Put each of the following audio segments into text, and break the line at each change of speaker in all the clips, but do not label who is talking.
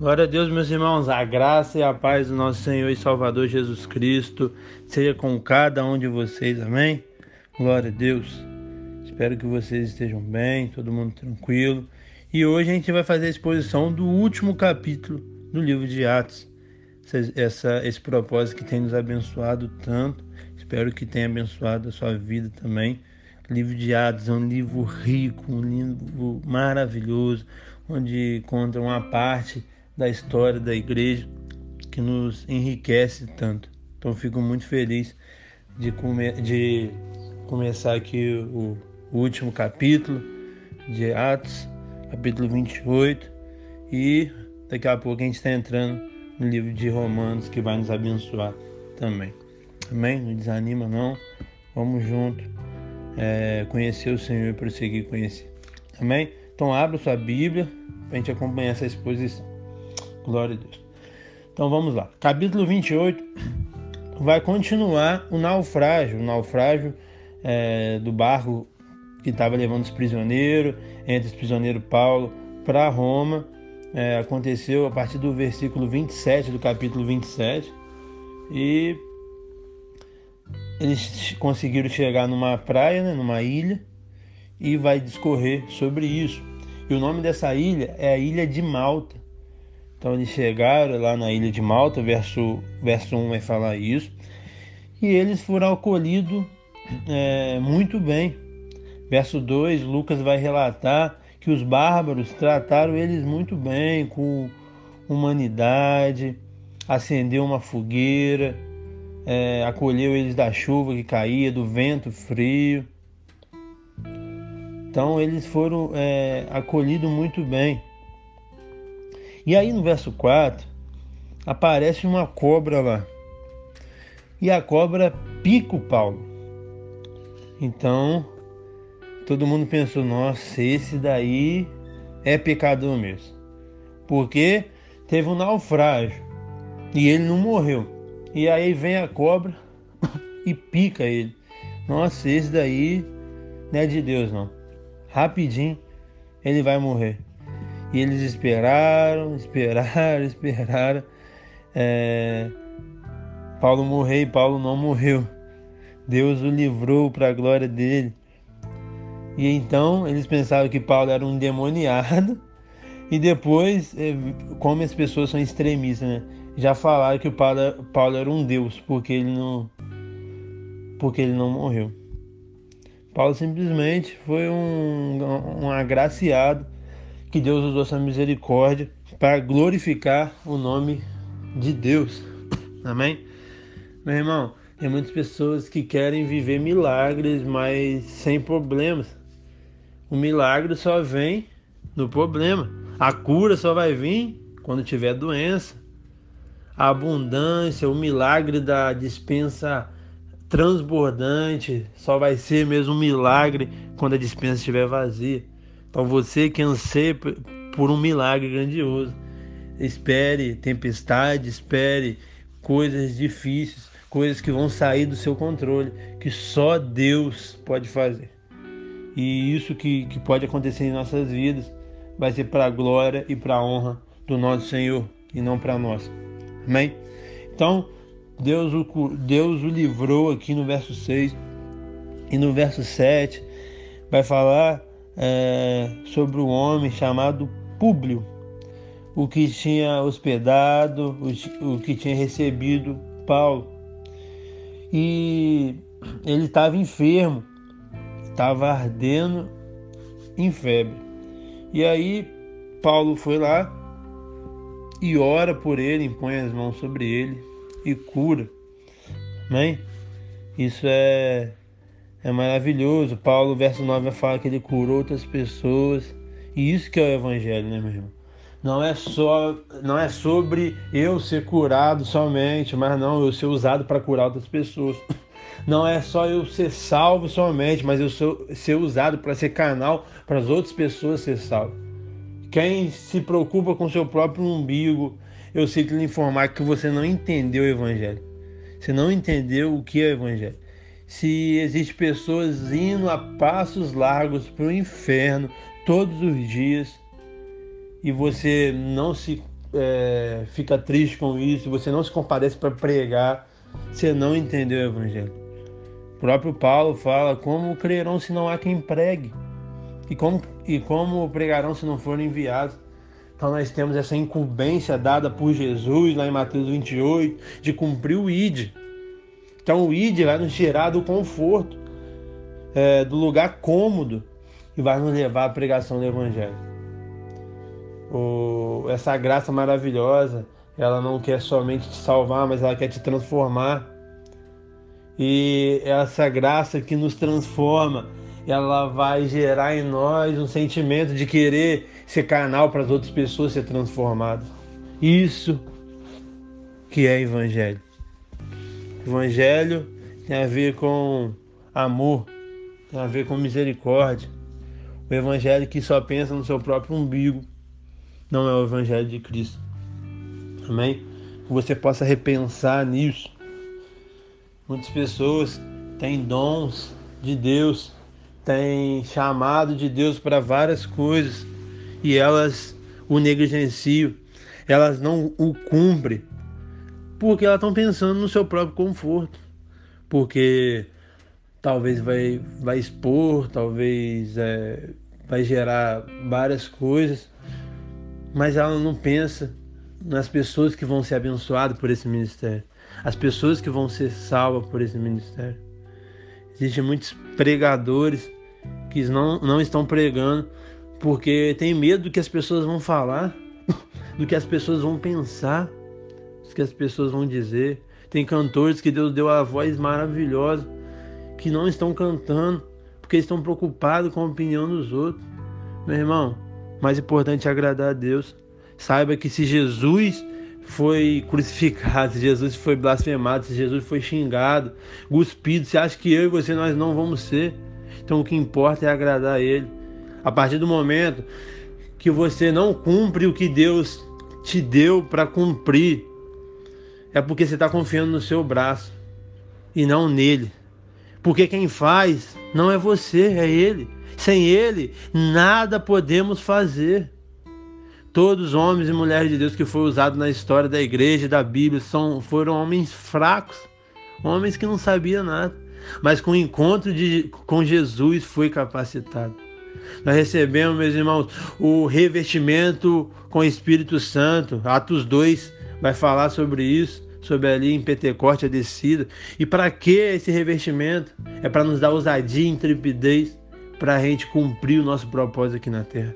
Glória a Deus, meus irmãos, a graça e a paz do nosso Senhor e Salvador Jesus Cristo seja com cada um de vocês, amém? Glória a Deus. Espero que vocês estejam bem, todo mundo tranquilo. E hoje a gente vai fazer a exposição do último capítulo do livro de Atos. Essa, esse propósito que tem nos abençoado tanto. Espero que tenha abençoado a sua vida também. O livro de Atos é um livro rico, um livro maravilhoso, onde conta uma parte da história da igreja que nos enriquece tanto. Então fico muito feliz de, come de começar aqui o, o último capítulo de Atos, capítulo 28, e daqui a pouco a gente está entrando no livro de Romanos que vai nos abençoar também. Amém? Não desanima não. Vamos junto é, conhecer o Senhor e prosseguir conhecer. Amém? Então abra sua Bíblia para a gente acompanhar essa exposição. Glória a Deus. Então vamos lá. Capítulo 28 vai continuar o naufrágio, o naufrágio é, do barco que estava levando os prisioneiros, entre os prisioneiros Paulo para Roma. É, aconteceu a partir do versículo 27 do capítulo 27. E eles conseguiram chegar numa praia, né, numa ilha, e vai discorrer sobre isso. E o nome dessa ilha é a Ilha de Malta. Então eles chegaram lá na ilha de Malta, verso, verso 1 vai falar isso, e eles foram acolhidos é, muito bem. Verso 2, Lucas vai relatar que os bárbaros trataram eles muito bem, com humanidade, acendeu uma fogueira, é, acolheu eles da chuva que caía, do vento frio. Então eles foram é, acolhidos muito bem. E aí no verso 4 aparece uma cobra lá. E a cobra pica o Paulo. Então todo mundo pensou: nossa, esse daí é pecador mesmo. Porque teve um naufrágio e ele não morreu. E aí vem a cobra e pica ele. Nossa, esse daí não é de Deus não. Rapidinho ele vai morrer. E eles esperaram, esperaram, esperaram. É... Paulo morreu e Paulo não morreu. Deus o livrou para a glória dele. E então eles pensavam que Paulo era um endemoniado. E depois, é, como as pessoas são extremistas, né? Já falaram que o Paulo, Paulo era um Deus, porque ele não, porque ele não morreu. Paulo simplesmente foi um, um agraciado que Deus usou essa misericórdia para glorificar o nome de Deus. Amém? Meu irmão, tem muitas pessoas que querem viver milagres, mas sem problemas. O milagre só vem no problema. A cura só vai vir quando tiver doença. A abundância, o milagre da dispensa transbordante só vai ser mesmo um milagre quando a dispensa estiver vazia. Então você que anseia por um milagre grandioso, espere tempestade, espere coisas difíceis, coisas que vão sair do seu controle, que só Deus pode fazer. E isso que, que pode acontecer em nossas vidas vai ser para a glória e para a honra do nosso Senhor e não para nós. Amém? Então, Deus o, Deus o livrou aqui no verso 6 e no verso 7 vai falar é, sobre o homem chamado Públio, o que tinha hospedado, o, o que tinha recebido Paulo. E ele estava enfermo, estava ardendo em febre. E aí Paulo foi lá e ora por ele, impõe as mãos sobre ele e cura. Amém? Isso é é maravilhoso. Paulo, verso 9, fala que ele curou outras pessoas. E isso que é o evangelho, né, meu irmão? Não é só, não é sobre eu ser curado somente, mas não eu ser usado para curar outras pessoas. Não é só eu ser salvo somente, mas eu sou, ser usado para ser canal para as outras pessoas ser salvo. Quem se preocupa com seu próprio umbigo, eu sei que lhe informar que você não entendeu o evangelho. Você não entendeu o que é o evangelho se existem pessoas indo a passos largos para o inferno todos os dias e você não se é, fica triste com isso, você não se compadece para pregar, você não entendeu o evangelho. O próprio Paulo fala: como crerão se não há quem pregue? E como, e como pregarão se não forem enviados? Então nós temos essa incumbência dada por Jesus lá em Mateus 28 de cumprir o ID. Então o ID vai nos tirar do conforto, é, do lugar cômodo e vai nos levar à pregação do Evangelho. O, essa graça maravilhosa, ela não quer somente te salvar, mas ela quer te transformar. E essa graça que nos transforma, ela vai gerar em nós um sentimento de querer ser canal para as outras pessoas ser transformadas. Isso que é evangelho. Evangelho tem a ver com amor, tem a ver com misericórdia. O evangelho que só pensa no seu próprio umbigo não é o evangelho de Cristo. Amém? Que você possa repensar nisso. Muitas pessoas têm dons de Deus, têm chamado de Deus para várias coisas e elas o negligenciam, elas não o cumprem, porque elas estão pensando no seu próprio conforto, porque talvez vai, vai expor, talvez é, vai gerar várias coisas, mas ela não pensa nas pessoas que vão ser abençoadas por esse ministério, as pessoas que vão ser salvas por esse ministério. Existem muitos pregadores que não, não estão pregando porque tem medo do que as pessoas vão falar, do que as pessoas vão pensar, que as pessoas vão dizer. Tem cantores que Deus deu a voz maravilhosa, que não estão cantando, porque estão preocupados com a opinião dos outros. Meu irmão, mais importante é agradar a Deus. Saiba que se Jesus foi crucificado, se Jesus foi blasfemado, se Jesus foi xingado, cuspido, você acha que eu e você nós não vamos ser? Então o que importa é agradar a Ele. A partir do momento que você não cumpre o que Deus te deu para cumprir, é porque você está confiando no seu braço e não nele. Porque quem faz não é você, é Ele. Sem Ele, nada podemos fazer. Todos os homens e mulheres de Deus que foram usados na história da igreja e da Bíblia são, foram homens fracos, homens que não sabiam nada, mas com o encontro de, com Jesus foi capacitado. Nós recebemos, meus irmãos, o revestimento com o Espírito Santo. Atos 2 vai falar sobre isso, sobre ali em Pentecoste a descida. E para que esse revestimento? É para nos dar ousadia intrepidez para a gente cumprir o nosso propósito aqui na terra.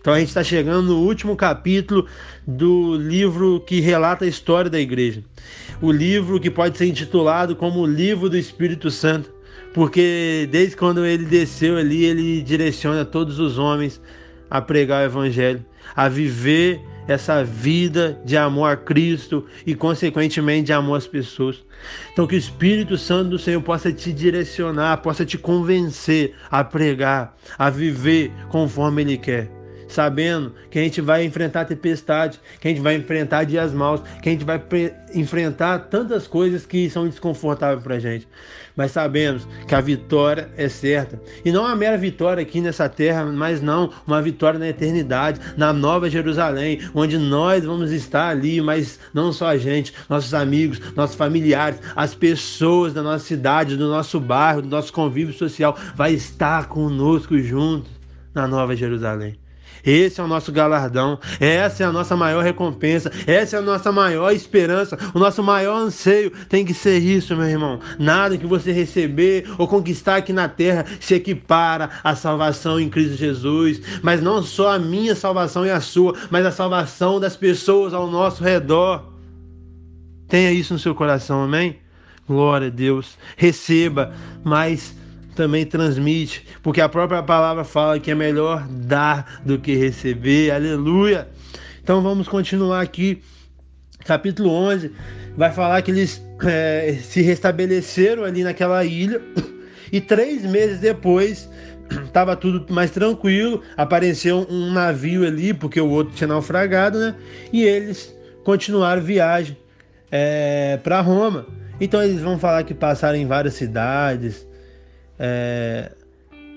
Então a gente está chegando no último capítulo do livro que relata a história da igreja. O livro que pode ser intitulado como o livro do Espírito Santo porque desde quando ele desceu ali, ele direciona todos os homens a pregar o evangelho, a viver essa vida de amor a Cristo e, consequentemente, de amor às pessoas. Então, que o Espírito Santo do Senhor possa te direcionar, possa te convencer a pregar, a viver conforme Ele quer sabendo que a gente vai enfrentar tempestade, que a gente vai enfrentar dias maus, que a gente vai enfrentar tantas coisas que são desconfortáveis para a gente. Mas sabemos que a vitória é certa. E não uma mera vitória aqui nessa terra, mas não, uma vitória na eternidade, na nova Jerusalém, onde nós vamos estar ali, mas não só a gente, nossos amigos, nossos familiares, as pessoas da nossa cidade, do nosso bairro, do nosso convívio social, vai estar conosco juntos na nova Jerusalém. Esse é o nosso galardão, essa é a nossa maior recompensa, essa é a nossa maior esperança, o nosso maior anseio tem que ser isso, meu irmão. Nada que você receber ou conquistar aqui na terra se equipara à salvação em Cristo Jesus, mas não só a minha salvação e a sua, mas a salvação das pessoas ao nosso redor. Tenha isso no seu coração, amém? Glória a Deus. Receba, mas também transmite, porque a própria palavra fala que é melhor dar do que receber. Aleluia! Então vamos continuar aqui. Capítulo 11 vai falar que eles é, se restabeleceram ali naquela ilha e três meses depois estava tudo mais tranquilo. Apareceu um navio ali, porque o outro tinha naufragado, né? E eles continuaram viagem é, para Roma. Então eles vão falar que passaram em várias cidades, é,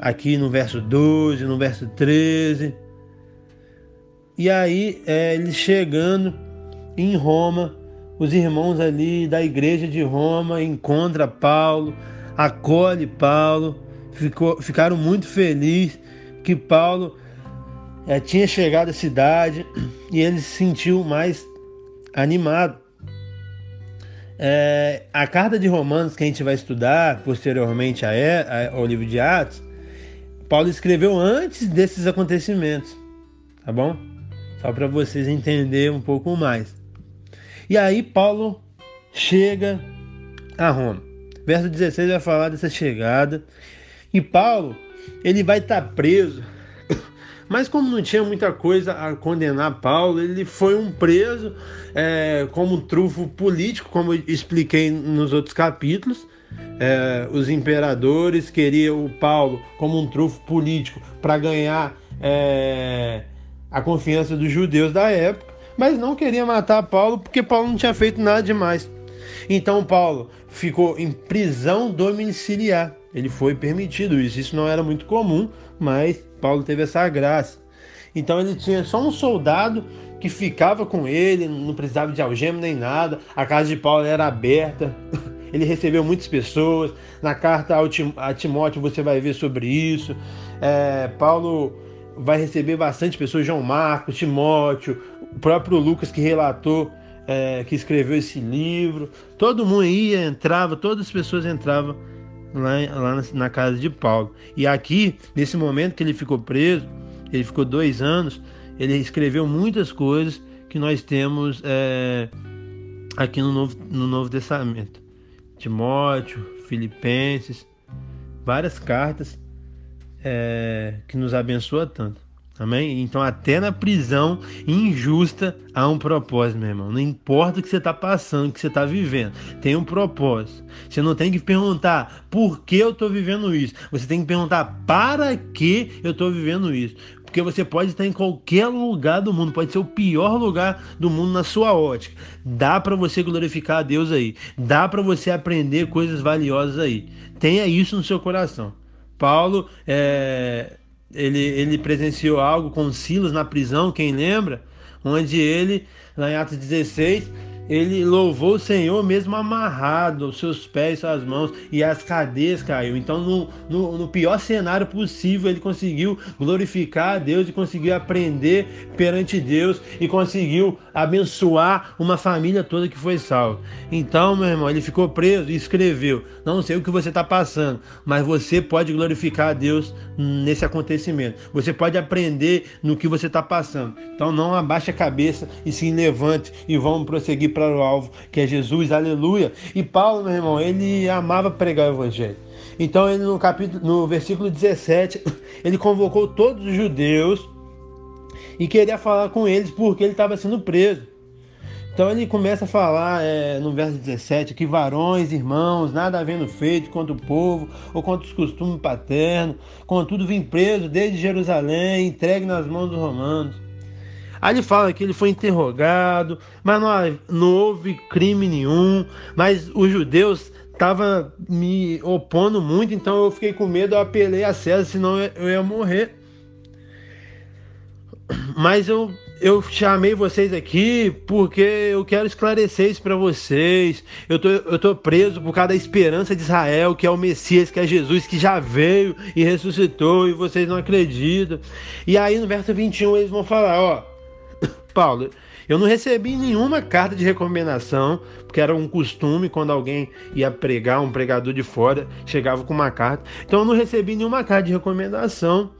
aqui no verso 12, no verso 13. e aí é, ele chegando em Roma, os irmãos ali da igreja de Roma encontra Paulo, acolhe Paulo, ficou, ficaram muito felizes que Paulo é, tinha chegado à cidade e ele se sentiu mais animado. É, a carta de Romanos que a gente vai estudar posteriormente ao livro de Atos, Paulo escreveu antes desses acontecimentos, tá bom? Só para vocês entenderem um pouco mais. E aí Paulo chega a Roma. Verso 16 vai falar dessa chegada. E Paulo, ele vai estar tá preso mas como não tinha muita coisa a condenar Paulo, ele foi um preso é, como trufo político, como expliquei nos outros capítulos. É, os imperadores queriam o Paulo como um trufo político para ganhar é, a confiança dos judeus da época, mas não queria matar Paulo porque Paulo não tinha feito nada demais. Então Paulo ficou em prisão domiciliar. Ele foi permitido isso. Isso não era muito comum, mas Paulo teve essa graça. Então ele tinha só um soldado que ficava com ele, não precisava de algema nem nada. A casa de Paulo era aberta. Ele recebeu muitas pessoas. Na carta a Timóteo você vai ver sobre isso. É, Paulo vai receber bastante pessoas, João Marcos, Timóteo, o próprio Lucas que relatou, é, que escreveu esse livro. Todo mundo ia, entrava, todas as pessoas entravam lá, lá na casa de Paulo. E aqui, nesse momento que ele ficou preso, ele ficou dois anos, ele escreveu muitas coisas que nós temos é, aqui no Novo, no Novo Testamento. Timóteo, Filipenses, várias cartas é, que nos abençoa tanto. Amém? Então, até na prisão injusta há um propósito, meu irmão. Não importa o que você está passando, o que você está vivendo, tem um propósito. Você não tem que perguntar por que eu estou vivendo isso. Você tem que perguntar para que eu estou vivendo isso. Porque você pode estar em qualquer lugar do mundo, pode ser o pior lugar do mundo na sua ótica. Dá para você glorificar a Deus aí. Dá para você aprender coisas valiosas aí. Tenha isso no seu coração. Paulo é, ele, ele presenciou algo com Silas na prisão, quem lembra? Onde ele, lá em Atos 16, ele louvou o Senhor mesmo amarrado, os seus pés, suas mãos e as cadeias caiu. Então, no, no, no, pior cenário possível, ele conseguiu glorificar a Deus e conseguiu aprender perante Deus e conseguiu abençoar uma família toda que foi salva. Então, meu irmão, ele ficou preso e escreveu: Não sei o que você está passando, mas você pode glorificar a Deus nesse acontecimento. Você pode aprender no que você está passando. Então, não abaixe a cabeça e se levante e vamos prosseguir para o alvo, que é Jesus, aleluia. E Paulo, meu irmão, ele amava pregar o evangelho. Então, ele no capítulo, no versículo 17, ele convocou todos os judeus e queria falar com eles porque ele estava sendo preso. Então ele começa a falar é, no verso 17 que varões, irmãos, nada havendo feito contra o povo ou contra os costumes paternos, contudo vim preso desde Jerusalém, entregue nas mãos dos romanos. Aí ele fala que ele foi interrogado, mas não, não houve crime nenhum, mas os judeus estavam me opondo muito, então eu fiquei com medo, eu apelei a César, senão eu ia morrer. Mas eu, eu chamei vocês aqui porque eu quero esclarecer isso para vocês. Eu tô, eu tô preso por causa da esperança de Israel, que é o Messias, que é Jesus, que já veio e ressuscitou, e vocês não acreditam. E aí no verso 21 eles vão falar, ó, Paulo, eu não recebi nenhuma carta de recomendação, porque era um costume quando alguém ia pregar, um pregador de fora chegava com uma carta. Então eu não recebi nenhuma carta de recomendação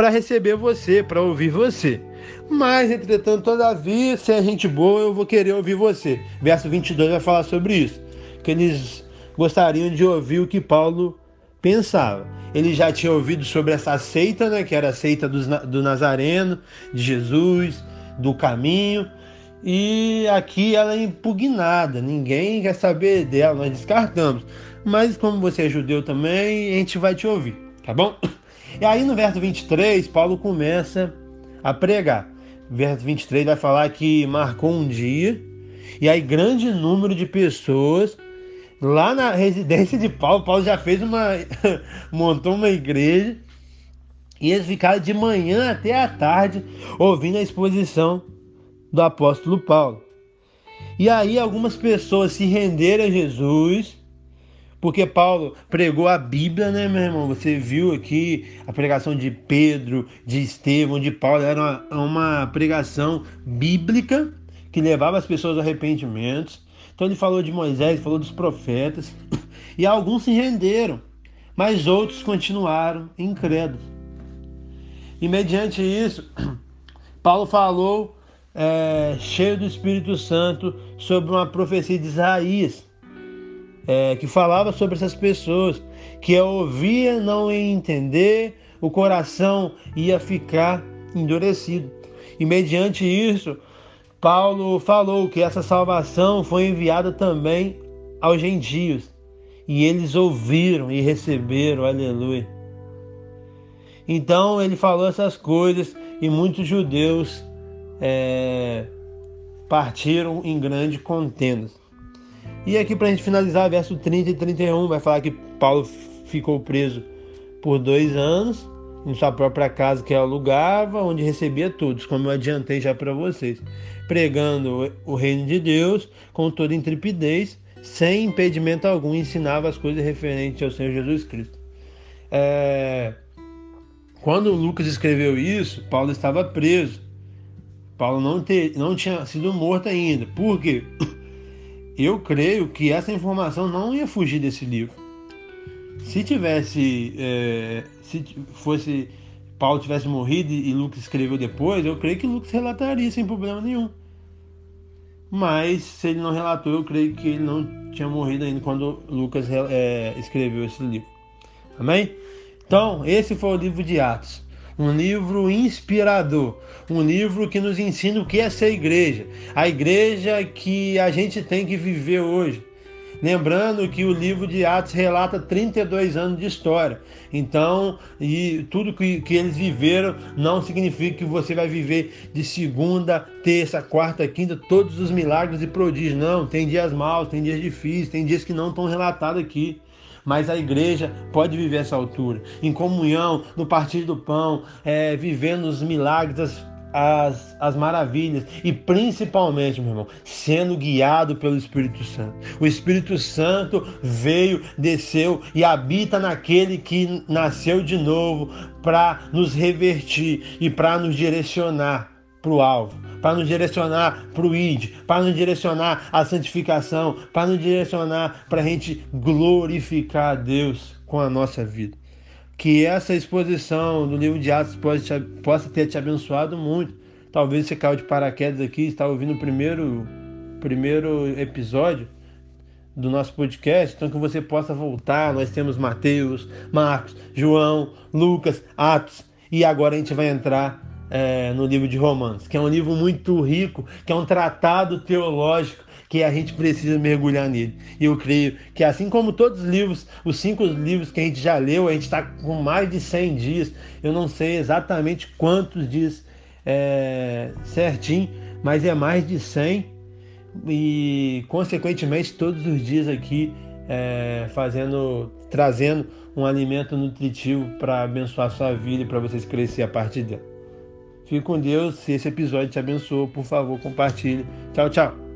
para receber você, para ouvir você. Mas, entretanto, todavia, se é gente boa, eu vou querer ouvir você. Verso 22 vai falar sobre isso. Que eles gostariam de ouvir o que Paulo pensava. Ele já tinha ouvido sobre essa seita, né, que era a seita do, do Nazareno, de Jesus, do caminho. E aqui ela é impugnada, ninguém quer saber dela, nós descartamos. Mas como você é judeu também, a gente vai te ouvir, tá bom? E aí no verso 23, Paulo começa a pregar. verso 23 vai falar que marcou um dia, e aí grande número de pessoas lá na residência de Paulo, Paulo já fez uma montou uma igreja E eles ficaram de manhã até a tarde ouvindo a exposição do apóstolo Paulo. E aí algumas pessoas se renderam a Jesus, porque Paulo pregou a Bíblia, né, meu irmão? Você viu aqui a pregação de Pedro, de Estevão, de Paulo, era uma, uma pregação bíblica que levava as pessoas a arrependimentos. Então ele falou de Moisés, falou dos profetas, e alguns se renderam, mas outros continuaram incrédulos. E mediante isso, Paulo falou, é, cheio do Espírito Santo, sobre uma profecia de Isaías, é, que falava sobre essas pessoas, que eu ouvia, não ia entender, o coração ia ficar endurecido. E mediante isso, Paulo falou que essa salvação foi enviada também aos gentios. E eles ouviram e receberam, aleluia. Então ele falou essas coisas e muitos judeus é, partiram em grande contendas. E aqui para a gente finalizar, verso 30 e 31, vai falar que Paulo ficou preso por dois anos em sua própria casa que alugava, onde recebia todos, como eu adiantei já para vocês, pregando o reino de Deus com toda intrepidez, sem impedimento algum, ensinava as coisas referentes ao Senhor Jesus Cristo. É... Quando Lucas escreveu isso, Paulo estava preso. Paulo não, ter, não tinha sido morto ainda. Por quê? Eu creio que essa informação não ia fugir desse livro. Se tivesse, é, se fosse Paulo tivesse morrido e Lucas escreveu depois, eu creio que Lucas relataria sem problema nenhum. Mas se ele não relatou, eu creio que ele não tinha morrido ainda quando Lucas é, escreveu esse livro. Amém? Então, esse foi o livro de Atos. Um livro inspirador, um livro que nos ensina o que é ser igreja, a igreja que a gente tem que viver hoje. Lembrando que o livro de Atos relata 32 anos de história. Então, e tudo que, que eles viveram não significa que você vai viver de segunda, terça, quarta, quinta, todos os milagres e prodígios. Não, tem dias maus, tem dias difíceis, tem dias que não estão relatados aqui mas a igreja pode viver essa altura, em comunhão, no partir do pão, é, vivendo os milagres, as, as, as maravilhas e principalmente, meu irmão, sendo guiado pelo Espírito Santo. O Espírito Santo veio, desceu e habita naquele que nasceu de novo para nos revertir e para nos direcionar para o alvo, para nos direcionar para o ID, para nos direcionar à santificação, para nos direcionar para a gente glorificar a Deus com a nossa vida. Que essa exposição do livro de Atos possa, possa ter te abençoado muito. Talvez você caiu de paraquedas aqui, está ouvindo o primeiro, primeiro episódio do nosso podcast, então que você possa voltar. Nós temos Mateus, Marcos, João, Lucas, Atos, e agora a gente vai entrar é, no livro de Romanos, que é um livro muito rico, que é um tratado teológico que a gente precisa mergulhar nele. E eu creio que assim como todos os livros, os cinco livros que a gente já leu, a gente está com mais de 100 dias, eu não sei exatamente quantos dias é, certinho, mas é mais de 100 e consequentemente todos os dias aqui é, fazendo, trazendo um alimento nutritivo para abençoar sua vida e para vocês crescer a partir dela. Fique com Deus. Se esse episódio te abençoou, por favor, compartilhe. Tchau, tchau.